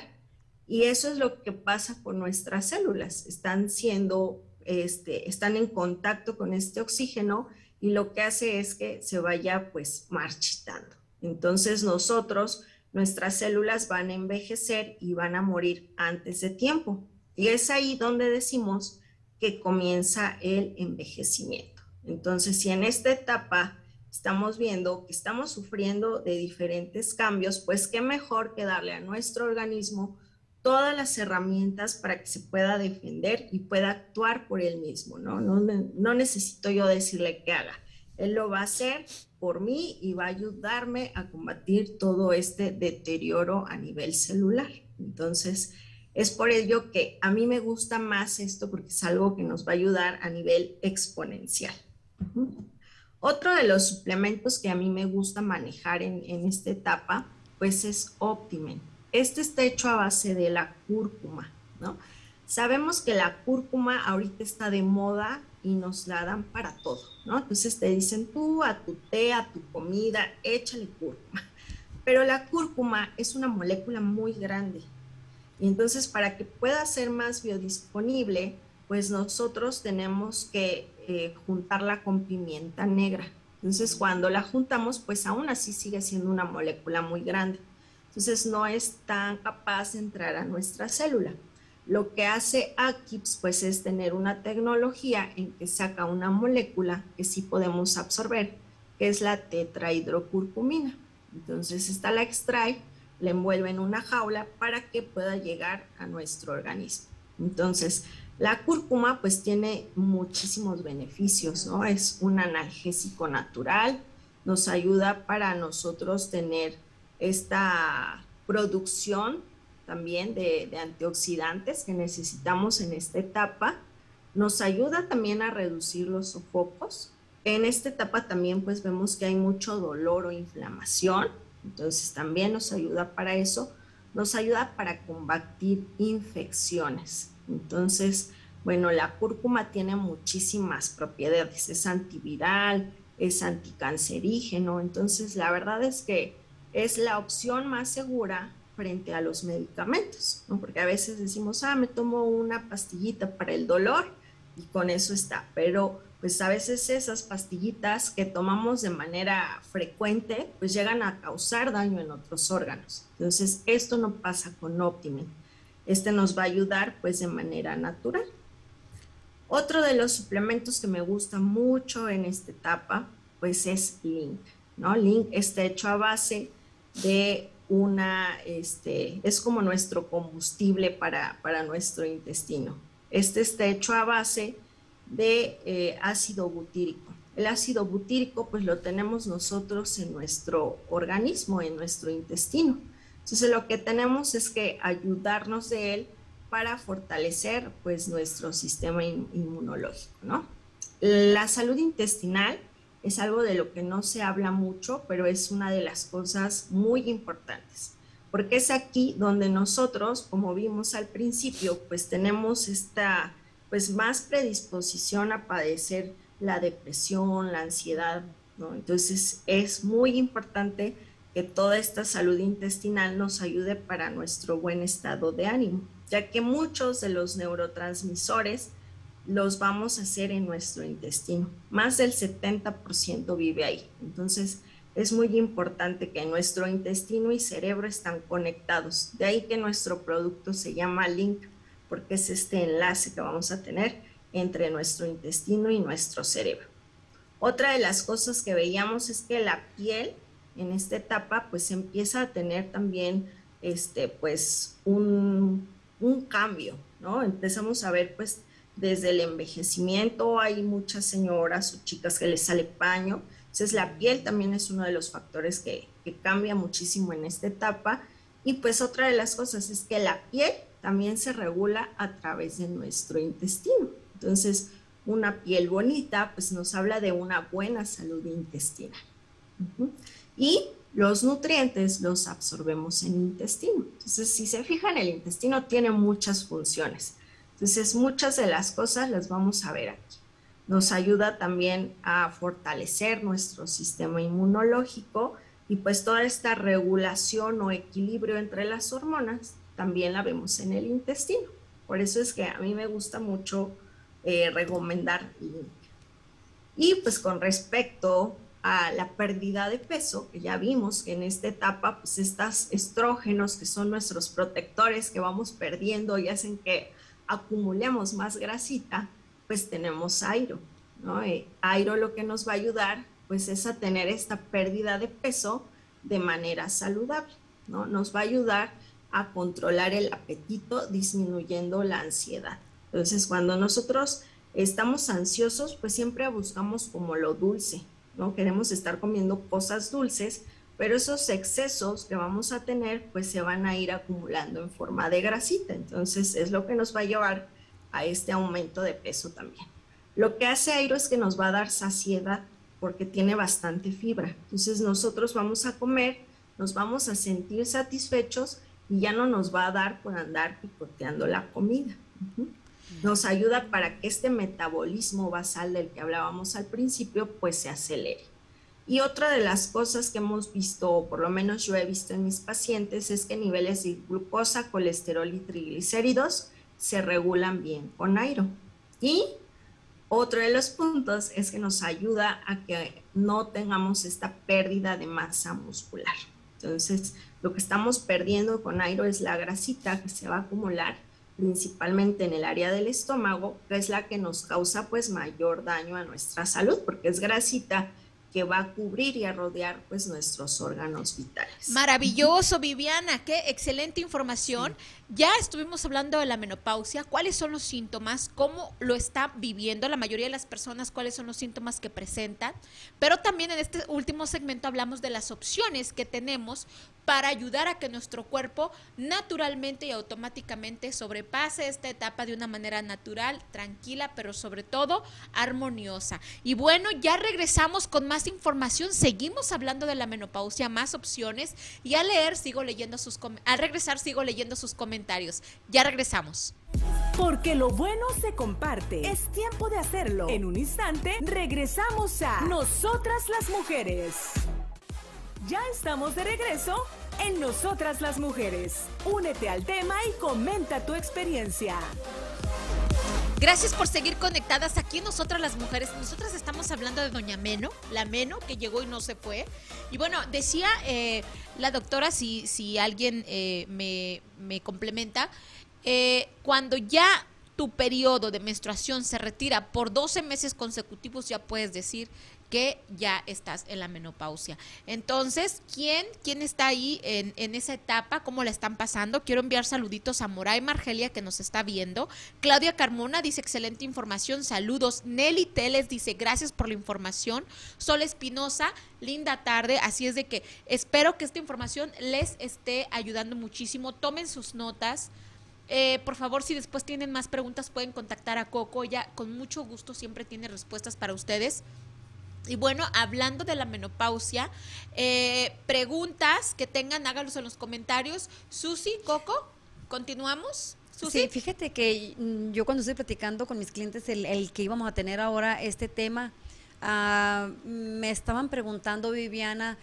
Y eso es lo que pasa con nuestras células. Están siendo, este, están en contacto con este oxígeno y lo que hace es que se vaya pues marchitando. Entonces nosotros nuestras células van a envejecer y van a morir antes de tiempo. Y es ahí donde decimos que comienza el envejecimiento. Entonces, si en esta etapa estamos viendo que estamos sufriendo de diferentes cambios, pues qué mejor que darle a nuestro organismo todas las herramientas para que se pueda defender y pueda actuar por él mismo, ¿no? No, necesito yo decirle qué haga. Él lo va a hacer por mí y va a ayudarme a combatir todo este deterioro a nivel celular. Entonces, es por ello que a mí me gusta más esto porque es algo que nos va a ayudar a nivel exponencial. Otro de los suplementos que a mí me gusta manejar en, en esta etapa, pues es Optimen. Este está hecho a base de la cúrcuma, ¿no? Sabemos que la cúrcuma ahorita está de moda y nos la dan para todo, ¿no? Entonces te dicen tú a tu té, a tu comida, échale cúrcuma. Pero la cúrcuma es una molécula muy grande. Y entonces para que pueda ser más biodisponible, pues nosotros tenemos que eh, juntarla con pimienta negra. Entonces cuando la juntamos, pues aún así sigue siendo una molécula muy grande. Entonces no es tan capaz de entrar a nuestra célula. Lo que hace Akips pues es tener una tecnología en que saca una molécula que sí podemos absorber, que es la tetrahidrocurcumina. Entonces esta la extrae, la envuelve en una jaula para que pueda llegar a nuestro organismo. Entonces, la cúrcuma pues tiene muchísimos beneficios, ¿no? Es un analgésico natural, nos ayuda para nosotros tener esta producción también de, antioxidantes que necesitamos en esta etapa. Nos ayuda también a reducir los sofocos. En esta etapa también pues vemos que hay mucho dolor o inflamación, entonces también nos ayuda para eso. Nos ayuda para combatir infecciones. Entonces, bueno, la cúrcuma tiene muchísimas propiedades, es antiviral, es anticancerígeno, entonces la verdad es que es la opción más segura frente a los medicamentos, ¿no? porque a veces decimos, ah, me tomo una pastillita para el dolor y con eso está, pero pues a veces esas pastillitas que tomamos de manera frecuente, pues llegan a causar daño en otros órganos. Entonces, esto no pasa con Optimen. Este nos va a ayudar pues de manera natural. Otro de los suplementos que me gusta mucho en esta etapa, pues es Link, ¿no? Link está hecho a base de una, este, es como nuestro combustible para, para nuestro intestino. Este está hecho a base de eh, ácido butírico. El ácido butírico pues lo tenemos nosotros en nuestro organismo, en nuestro intestino. Entonces lo que tenemos es que ayudarnos de él para fortalecer pues nuestro sistema inmunológico, ¿no? La salud intestinal es algo de lo que no se habla mucho, pero es una de las cosas muy importantes, porque es aquí donde nosotros, como vimos al principio, pues tenemos esta pues más predisposición a padecer la depresión, la ansiedad. Entonces es muy importante que toda esta salud intestinal nos ayude para nuestro buen estado de ánimo, ya que muchos de los neurotransmisores los vamos a hacer en nuestro intestino. Más del 70% vive ahí. Entonces, es muy importante que nuestro intestino y cerebro están conectados. De ahí que nuestro producto se llama Link, porque es este enlace que vamos a tener entre nuestro intestino y nuestro cerebro. Otra de las cosas que veíamos es que la piel en esta etapa pues empieza a tener también este pues un, cambio, ¿no? Empezamos a ver pues desde el envejecimiento, hay muchas señoras o chicas que les sale paño, entonces la piel también es uno de los factores que, cambia muchísimo en esta etapa. Y pues otra de las cosas es que la piel también se regula a través de nuestro intestino. Entonces, una piel bonita pues nos habla de una buena salud intestinal. Y los nutrientes los absorbemos en el intestino. Entonces, si se fijan, el intestino tiene muchas funciones. Entonces, muchas de las cosas las vamos a ver aquí. Nos ayuda también a fortalecer nuestro sistema inmunológico y pues toda esta regulación o equilibrio entre las hormonas también la vemos en el intestino. Por eso es que a mí me gusta mucho eh, recomendar. Y pues con respecto a la pérdida de peso, que ya vimos que en esta etapa, pues estos estrógenos que son nuestros protectores que vamos perdiendo y hacen que acumulemos más grasita, pues tenemos airo, ¿no? Eh, airo lo que nos va a ayudar, pues es a tener esta pérdida de peso de manera saludable, ¿no? Nos va a ayudar a controlar el apetito disminuyendo la ansiedad. Entonces, cuando nosotros estamos ansiosos, pues siempre buscamos como lo dulce, ¿no? Queremos estar comiendo cosas dulces pero esos excesos que vamos a tener pues se van a ir acumulando en forma de grasita, entonces es lo que nos va a llevar a este aumento de peso también. Lo que hace Airo es que nos va a dar saciedad porque tiene bastante fibra, entonces nosotros vamos a comer, nos vamos a sentir satisfechos y ya no nos va a dar por andar picoteando la comida. Nos ayuda para que este metabolismo basal del que hablábamos al principio pues se acelere. Y otra de las cosas que hemos visto, o por lo menos yo he visto en mis pacientes, es que niveles de glucosa, colesterol y triglicéridos se regulan bien con airo. Y otro de los puntos es que nos ayuda a que no tengamos esta pérdida de masa muscular. Entonces, lo que estamos perdiendo con airo es la grasita que se va a acumular principalmente en el área del estómago, que es la que nos causa pues mayor daño a nuestra salud, porque es grasita que va a cubrir y a rodear pues nuestros órganos vitales. Maravilloso, Viviana, qué excelente información. Ya estuvimos hablando de la menopausia, cuáles son los síntomas, cómo lo está viviendo la mayoría de las personas, cuáles son los síntomas que presentan, pero también en este último segmento hablamos de las opciones que tenemos para ayudar a que nuestro cuerpo naturalmente y automáticamente sobrepase esta etapa de una manera natural, tranquila, pero sobre todo armoniosa. Y bueno, ya regresamos con más información, seguimos hablando de la menopausia, más opciones. Y al leer sigo leyendo sus al regresar sigo leyendo sus comentarios Ya regresamos. Porque lo bueno se comparte. Es tiempo de hacerlo. En un instante regresamos a Nosotras las Mujeres. Ya estamos de regreso en Nosotras las Mujeres. Únete al tema y comenta tu experiencia. Gracias por seguir conectadas aquí nosotras las mujeres. Nosotras estamos hablando de Doña Meno, la Meno que llegó y no se fue. Y bueno, decía eh, la doctora, si, si alguien eh, me, complementa, eh, cuando ya tu periodo de menstruación se retira por 12 meses consecutivos, ya puedes decir que ya estás en la menopausia. Entonces, ¿quién, quién está ahí en, en, esa etapa? ¿Cómo la están pasando? Quiero enviar saluditos a Moray Margelia que nos está viendo. Claudia Carmona dice excelente información, saludos. Nelly Teles dice gracias por la información. Sol Espinosa, linda tarde. Así es de que espero que esta información les esté ayudando muchísimo. Tomen sus notas. Eh, por favor, si después tienen más preguntas, pueden contactar a Coco. Ella con mucho gusto siempre tiene respuestas para ustedes. Y bueno, hablando de la menopausia, eh, preguntas que tengan, hágalos en los comentarios. Susi, Coco, continuamos. Susi. Sí, fíjate que mm, yo cuando estoy platicando con mis clientes el, el que íbamos a tener ahora este tema, uh, me estaban preguntando, Viviana,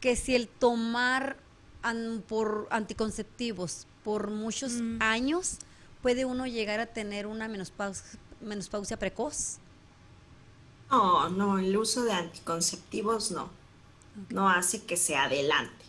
que si el tomar an, por anticonceptivos por muchos mm. años puede uno llegar a tener una menopausia, menopausia precoz. No, no, el uso de anticonceptivos no. No hace que se adelante.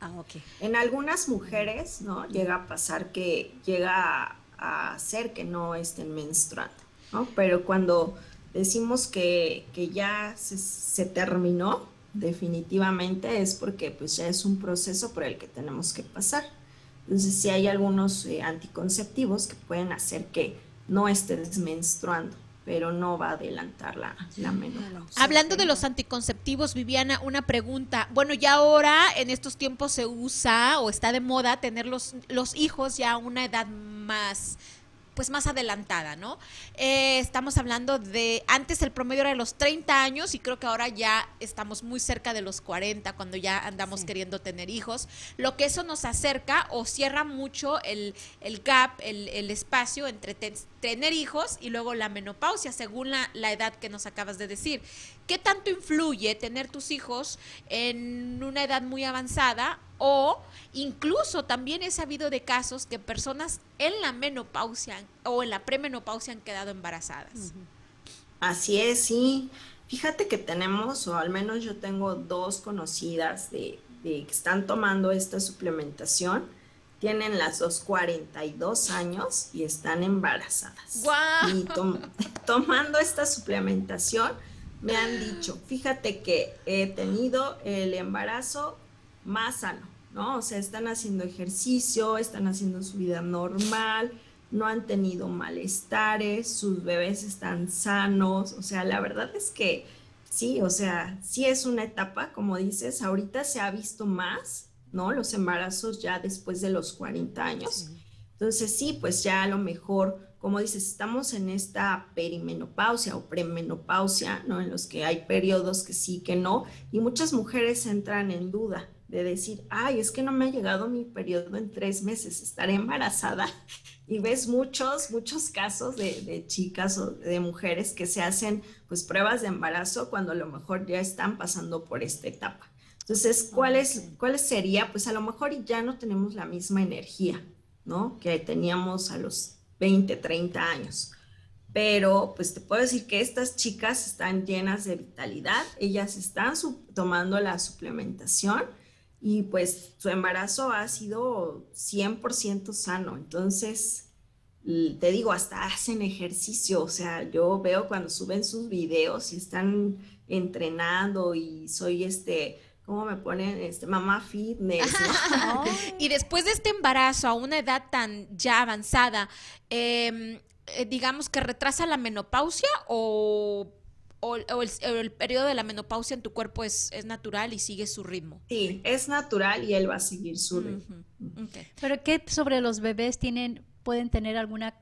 Ah, ok. En algunas mujeres, ¿no? Llega a pasar que llega a, hacer que no estén menstruando, ¿no? Pero cuando decimos que, que ya se, se, terminó, definitivamente es porque pues ya es un proceso por el que tenemos que pasar. Entonces, sí hay algunos eh, anticonceptivos que pueden hacer que no estés menstruando pero no va a adelantar la, la menopausia. Hablando de los anticonceptivos, Viviana, una pregunta. Bueno, ya ahora en estos tiempos se usa o está de moda tener los, los hijos ya a una edad más pues más adelantada, ¿no? Eh, estamos hablando de, antes el promedio era de los 30 años y creo que ahora ya estamos muy cerca de los 40 cuando ya andamos sí. queriendo tener hijos, lo que eso nos acerca o cierra mucho el, el gap, el, el espacio entre te, tener hijos y luego la menopausia, según la, la edad que nos acabas de decir. ¿Qué tanto influye tener tus hijos en una edad muy avanzada o incluso también he sabido de casos que personas en la menopausia o en la premenopausia han quedado embarazadas? Así es, sí. Fíjate que tenemos, o al menos yo tengo dos conocidas de, de que están tomando esta suplementación tienen las dos 42 años y están embarazadas. Wow. Y to tomando esta suplementación me han dicho, fíjate que he tenido el embarazo más sano, ¿no? O sea, están haciendo ejercicio, están haciendo su vida normal, no han tenido malestares, sus bebés están sanos, o sea, la verdad es que sí, o sea, sí es una etapa, como dices, ahorita se ha visto más, ¿no? Los embarazos ya después de los 40 años. Entonces, sí, pues ya a lo mejor, como dices, estamos en esta perimenopausia o premenopausia, ¿no? En los que hay periodos que sí, que no, y muchas mujeres entran en duda de decir, ay, es que no me ha llegado mi periodo en tres meses, estaré embarazada. Y ves muchos, muchos casos de, de, chicas o de mujeres que se hacen pues pruebas de embarazo cuando a lo mejor ya están pasando por esta etapa. Entonces, ¿cuál, es, ¿cuál sería? Pues a lo mejor ya no tenemos la misma energía, ¿no? Que teníamos a los 20, 30 años. Pero pues te puedo decir que estas chicas están llenas de vitalidad, ellas están tomando la suplementación y pues su embarazo ha sido 100% sano. Entonces, te digo, hasta hacen ejercicio, o sea, yo veo cuando suben sus videos y están entrenando y soy este, ¿cómo me ponen? Este, mamá fitness. ¿no? y después de este embarazo a una edad tan ya avanzada, eh, digamos que retrasa la menopausia o o, o, el, o, el, periodo de la menopausia en tu cuerpo es, es, natural y sigue su ritmo. Sí, es natural y él va a seguir su ritmo. Uh -huh. okay. Pero ¿qué sobre los bebés tienen, pueden tener alguna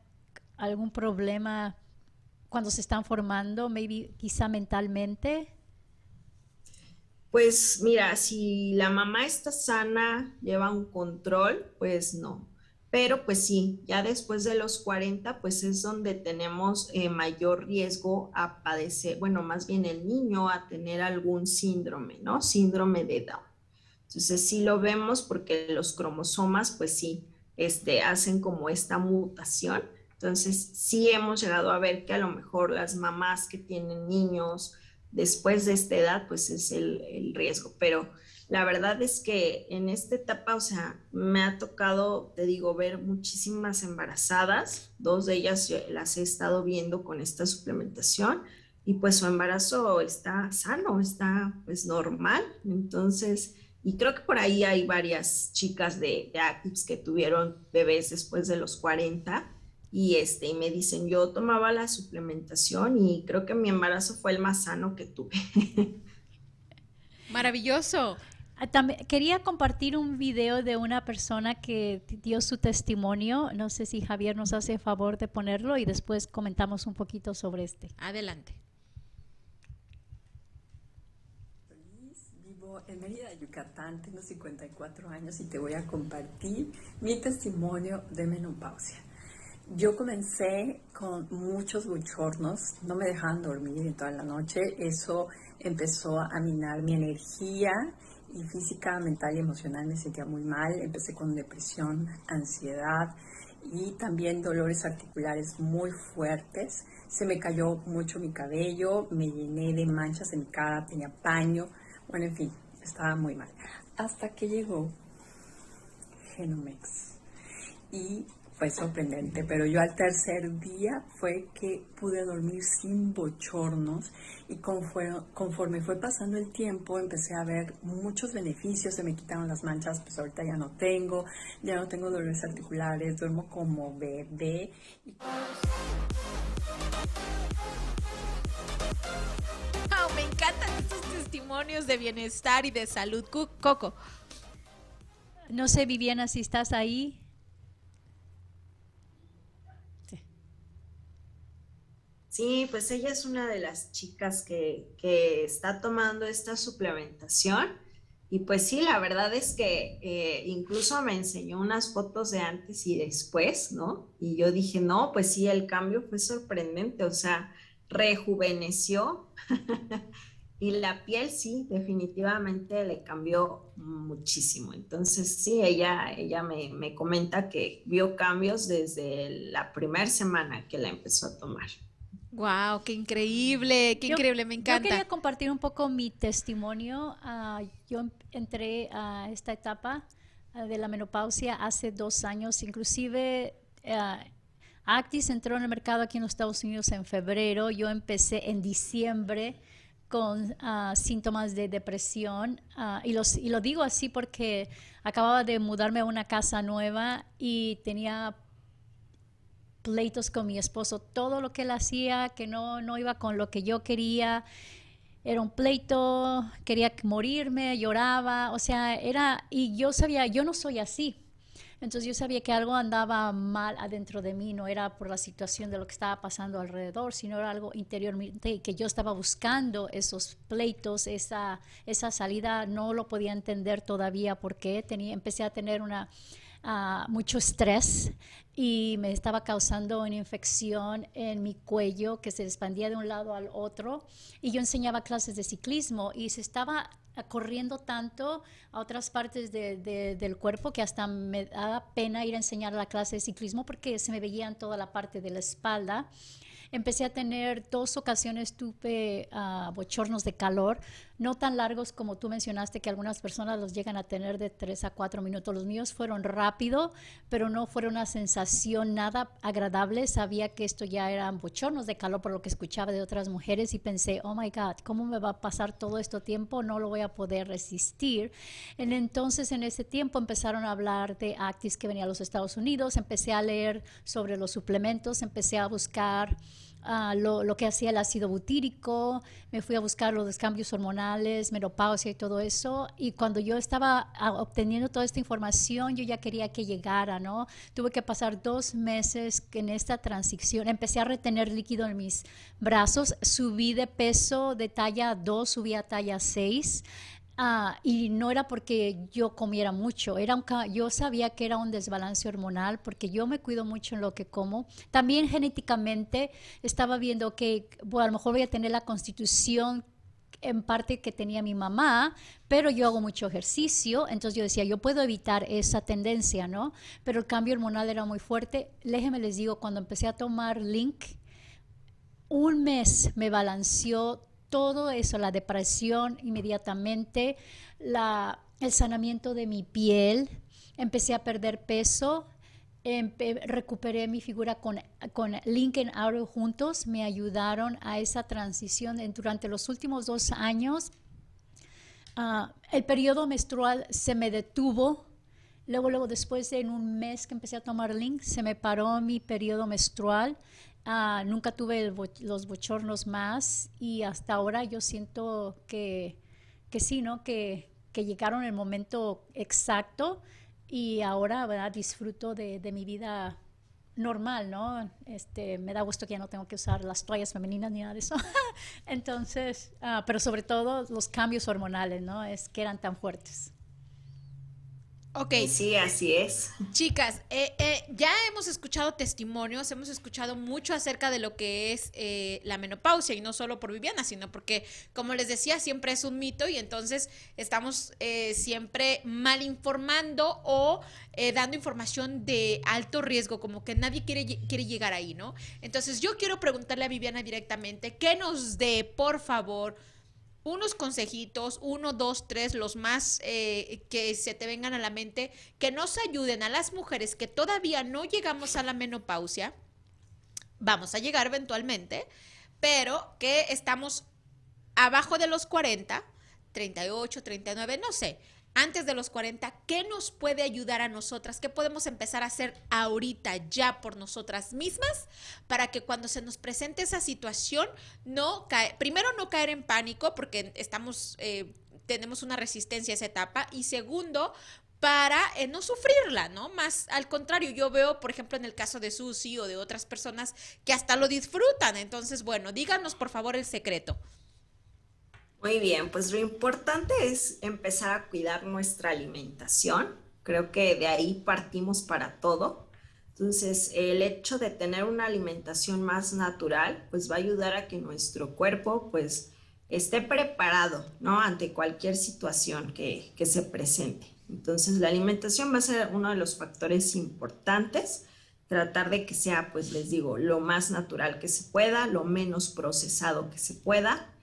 algún problema cuando se están formando, maybe quizá mentalmente? Pues mira, si la mamá está sana, lleva un control, pues no. Pero pues sí, ya después de los 40, pues es donde tenemos eh, mayor riesgo a padecer, bueno, más bien el niño a tener algún síndrome, ¿no? Síndrome de Down. Entonces sí lo vemos porque los cromosomas, pues sí, este, hacen como esta mutación. Entonces sí hemos llegado a ver que a lo mejor las mamás que tienen niños después de esta edad, pues es el, riesgo. Pero la verdad es que en esta etapa, o sea, me ha tocado, te digo, ver muchísimas embarazadas, dos de ellas las he estado viendo con esta suplementación y pues su embarazo está sano, está pues normal. Entonces, y creo que por ahí hay varias chicas de, de que tuvieron bebés después de los 40 y este y me dicen, yo tomaba la suplementación y creo que mi embarazo fue el más sano que tuve. Maravilloso. Ah, también, quería compartir un video de una persona que dio su testimonio. No sé si Javier nos hace favor de ponerlo y después comentamos un poquito sobre este. Adelante. Vivo en Mérida, Yucatán, tengo 54 años y te voy a compartir mi testimonio de menopausia. Yo comencé con muchos bochornos, no me dejaban dormir en toda la noche, eso empezó a minar mi energía y física, mental y emocional me sentía muy mal. Empecé con depresión, ansiedad y también dolores articulares muy fuertes. Se me cayó mucho mi cabello, me llené de manchas en mi cara, tenía paño, bueno, en fin, estaba muy mal. Hasta que llegó Genomex y fue sorprendente, pero yo al tercer día fue que pude dormir sin bochornos y conforme, conforme, fue pasando el tiempo empecé a ver muchos beneficios, se me quitaron las manchas, pues ahorita ya no tengo, ya no tengo dolores articulares, duermo como bebé. Wow, me encantan estos testimonios de bienestar y de salud. Coco. No sé, Viviana, si estás ahí. Sí, pues ella es una de las chicas que, que está tomando esta suplementación. Y pues sí, la verdad es que eh, incluso me enseñó unas fotos de antes y después, ¿no? Y yo dije, no, pues sí, el cambio fue sorprendente, o sea, rejuveneció y la piel sí, definitivamente le cambió muchísimo. Entonces sí, ella, ella me, me comenta que vio cambios desde la primera semana que la empezó a tomar. Wow, qué increíble, qué Yo- increíble, me Yo encanta. quería compartir un poco mi testimonio. Ah, yo em- entré a esta etapa ah, de la menopausia hace dos años, inclusive ah, Actis entró en el mercado aquí en los Estados Unidos en febrero. Yo empecé en diciembre con ah, síntomas de depresión ah, y, los, y lo digo así porque acababa de mudarme a una casa nueva y tenía pleitos con mi esposo, todo lo que él hacía, que no, no iba con lo que yo quería, era un pleito, quería morirme, lloraba, o sea, era, y yo sabía, yo no soy así. Entonces yo sabía que algo andaba mal adentro de mí, no era por la situación de lo que estaba pasando alrededor, sino era algo interiormente que yo estaba buscando esos pleitos, esa, esa salida, no lo podía entender todavía porque tenía, empecé a tener una, ah, mucho estrés y me estaba causando una infección en mi cuello que se expandía de un lado al otro y yo enseñaba clases de ciclismo y se estaba corriendo tanto a otras partes de- de- del cuerpo que hasta me daba pena ir a enseñar la clase de ciclismo porque se me veía en toda la parte de la espalda. Empecé a tener dos ocasiones, tuve ah, bochornos de calor, no tan largos como tú mencionaste, que algunas personas los llegan a tener de 3 a 4 minutos. Los míos fueron rápido, pero no fueron una sensación nada agradable. Sabía que esto ya eran bochornos de calor por lo que escuchaba de otras mujeres y pensé, oh my God, ¿cómo me va a pasar todo este tiempo? No lo voy a poder resistir. En- Entonces, en ese tiempo empezaron a hablar de Actis que venía a los Estados Unidos, empecé a leer sobre los suplementos, empecé a buscar ah, lo, lo que hacía el ácido butírico, me fui a buscar los cambios hormonales, menopausia y todo eso. Y cuando yo estaba ah, obteniendo toda esta información, yo ya quería que llegara, ¿no? Tuve que pasar dos meses en esta transición. Empecé a retener líquido en mis brazos, subí de peso de talla 2, subí a talla 6. Ah, y no era porque yo comiera mucho, era un yo sabía que era un desbalance hormonal porque yo me cuido mucho en lo que como. También genéticamente estaba viendo que bueno, a lo mejor voy a tener la constitución en parte que tenía mi mamá, pero yo hago mucho ejercicio, entonces yo decía, yo puedo evitar esa tendencia, ¿no? Pero el cambio hormonal era muy fuerte. Déjenme les digo, cuando empecé a tomar Link, un mes me balanceó todo eso, la depresión inmediatamente, la, el sanamiento de mi piel, empecé a perder peso, recuperé mi figura con, con Lincoln Arrow juntos, me ayudaron a esa transición durante los últimos dos años. Ah, el periodo menstrual se me detuvo. Luego, luego, después de en un mes que empecé a tomar Link, se me paró mi periodo menstrual. Ah, nunca tuve los bochornos más y hasta ahora yo siento que, que sí, ¿no? Que, que llegaron el momento exacto y ahora ¿verdad? disfruto de, de, mi vida normal, ¿no? Este, me da gusto que ya no tengo que usar las toallas femeninas ni nada de eso. Entonces, ah, pero sobre todo los cambios hormonales, ¿no? Es que eran tan fuertes. Ok. Sí, así es. Chicas, eh, eh, ya hemos escuchado testimonios, hemos escuchado mucho acerca de lo que es eh, la menopausia y no solo por Viviana, sino porque, como les decía, siempre es un mito y entonces estamos siempre mal informando o dando información de alto riesgo, como que nadie quiere, quiere llegar ahí, ¿no? Entonces yo quiero preguntarle a Viviana directamente que nos dé, por favor, unos consejitos, uno, dos, tres, los más eh, que se te vengan a la mente, que nos ayuden a las mujeres que todavía no llegamos a la menopausia, vamos a llegar eventualmente, pero que estamos abajo de los 40, 38, 39, no sé, antes de los 40, ¿qué nos puede ayudar a nosotras? ¿Qué podemos empezar a hacer ahorita ya por nosotras mismas para que cuando se nos presente esa situación, no cae, primero no caer en pánico porque estamos, eh, tenemos una resistencia a esa etapa y segundo, para eh, no sufrirla, ¿no? Más al contrario, yo veo, por ejemplo, en el caso de Susi o de otras personas que hasta lo disfrutan. Entonces, bueno, díganos por favor el secreto. Muy bien, pues lo importante es empezar a cuidar nuestra alimentación. Creo que de ahí partimos para todo. Entonces, el hecho de tener una alimentación más natural, pues va a ayudar a que nuestro cuerpo, pues, esté preparado, ¿no? Ante cualquier situación que, que se presente. Entonces, la alimentación va a ser uno de los factores importantes. Tratar de que sea, pues, les digo, lo más natural que se pueda, lo menos procesado que se pueda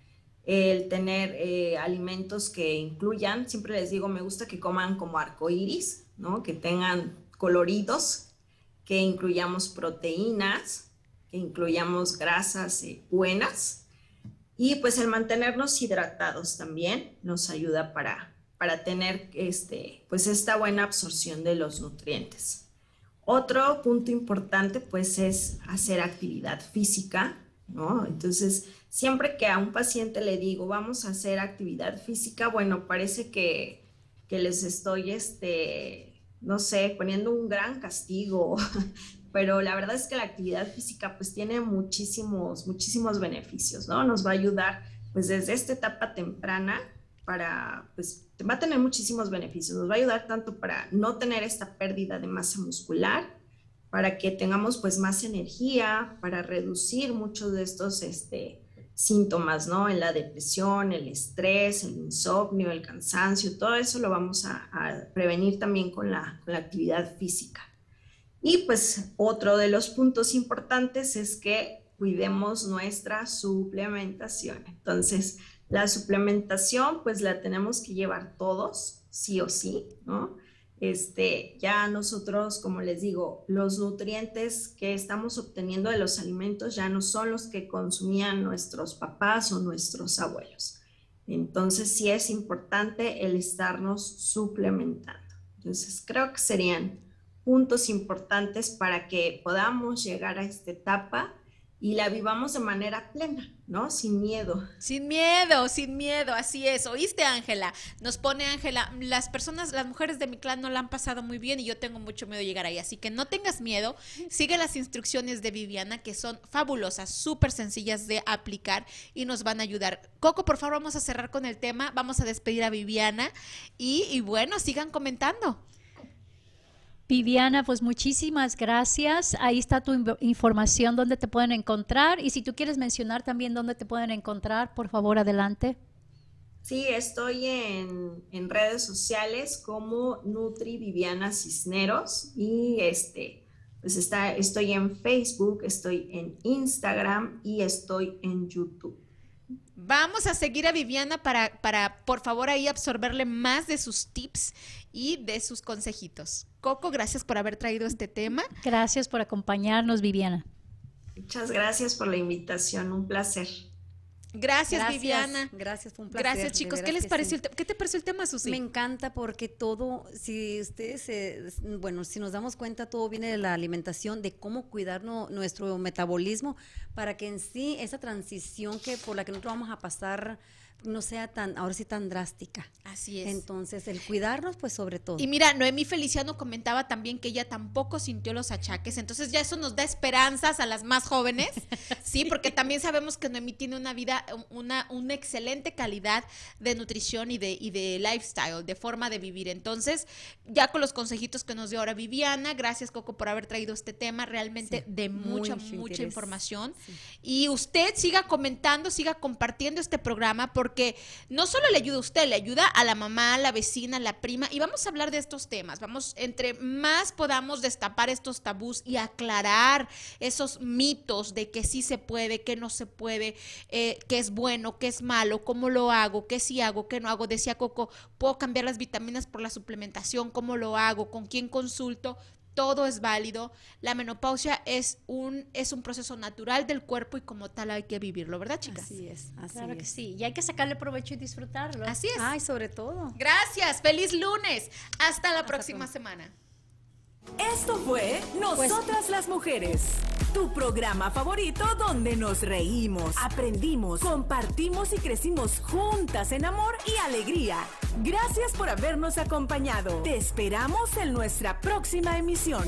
el tener eh, alimentos que incluyan, siempre les digo, me gusta que coman como arcoíris, ¿no? Que tengan coloridos, que incluyamos proteínas, que incluyamos grasas eh, buenas y pues el mantenernos hidratados también nos ayuda para, para tener este, pues esta buena absorción de los nutrientes. Otro punto importante pues es hacer actividad física, ¿no? Entonces, siempre que a un paciente le digo, vamos a hacer actividad física, bueno, parece que, les estoy, este, no sé, poniendo un gran castigo, pero la verdad es que la actividad física pues tiene muchísimos, muchísimos beneficios, ¿no? Nos va a ayudar pues desde esta etapa temprana para, pues va a tener muchísimos beneficios, nos va a ayudar tanto para no tener esta pérdida de masa muscular, para que tengamos pues más energía, para reducir muchos de estos, este, síntomas, ¿no? En la depresión, el estrés, el insomnio, el cansancio, todo eso lo vamos a, prevenir también con la, con la, actividad física. Y pues otro de los puntos importantes es que cuidemos nuestra suplementación. Entonces, la suplementación pues la tenemos que llevar todos, sí o sí, ¿no? Este, ya nosotros, como les digo, los nutrientes que estamos obteniendo de los alimentos ya no son los que consumían nuestros papás o nuestros abuelos. Entonces sí es importante el estarnos suplementando. Entonces creo que serían puntos importantes para que podamos llegar a esta etapa y la vivamos de manera plena, ¿no? Sin miedo. Sin miedo, sin miedo, así es. ¿Oíste, Ángela? Nos pone Ángela, las personas, las mujeres de mi clan no la han pasado muy bien y yo tengo mucho miedo de llegar ahí. Así que no tengas miedo, sigue las instrucciones de Viviana, que son fabulosas, súper sencillas de aplicar y nos van a ayudar. Coco, por favor, vamos a cerrar con el tema, vamos a despedir a Viviana y, y bueno, sigan comentando. Viviana, pues muchísimas gracias. Ahí está tu información donde te pueden encontrar. Y si tú quieres mencionar también dónde te pueden encontrar, por favor, adelante. Sí, estoy en, en redes sociales como Nutri Viviana Cisneros y este, pues está, estoy en Facebook, estoy en Instagram y estoy en YouTube. Vamos a seguir a Viviana para, para, por favor, ahí absorberle más de sus tips y de sus consejitos. Coco, gracias por haber traído este tema. Gracias por acompañarnos, Viviana. Muchas gracias por la invitación, un placer. Gracias, Viviana. Gracias, fue un placer. Gracias, chicos. ¿Qué les pareció? Sí. ¿Qué te pareció el tema, Susi? Me encanta porque todo, si ustedes, bueno, si nos damos cuenta, todo viene de la alimentación, de cómo cuidar no, nuestro metabolismo para que en sí esa transición que por la que nosotros vamos a pasar no sea tan, ahora sí tan drástica. Así es. Entonces, el cuidarnos, pues sobre todo. Y mira, Noemí Feliciano comentaba también que ella tampoco sintió los achaques, entonces ya eso nos da esperanzas a las más jóvenes, sí, porque también sabemos que Noemí tiene una vida, una, una excelente calidad de nutrición y de, y de lifestyle, de forma de vivir. Entonces, ya con los consejitos que nos dio ahora Viviana, gracias Coco por haber traído este tema, realmente sí, de mucha, mucha información. Sí. Y usted siga comentando, siga compartiendo este programa, porque porque no solo le ayuda a usted, le ayuda a la mamá, a la vecina, a la prima, y vamos a hablar de estos temas. Vamos, entre más podamos destapar estos tabús y aclarar esos mitos de que sí se puede, que no se puede, eh, qué es bueno, qué es malo, cómo lo hago, qué sí hago, qué no hago. Decía Coco, puedo cambiar las vitaminas por la suplementación, cómo lo hago, con quién consulto todo es válido. La menopausia es un, es un proceso natural del cuerpo y como tal hay que vivirlo, ¿verdad, chicas? Así es, así claro es. que sí. Y hay que sacarle provecho y disfrutarlo. Así es. Ay, sobre todo. Gracias. Feliz lunes. Hasta la Hasta próxima pronto. semana. Esto fue Nosotras pues, las Mujeres, tu programa favorito donde nos reímos, aprendimos, compartimos y crecimos juntas en amor y alegría. Gracias por habernos acompañado. Te esperamos en nuestra próxima emisión.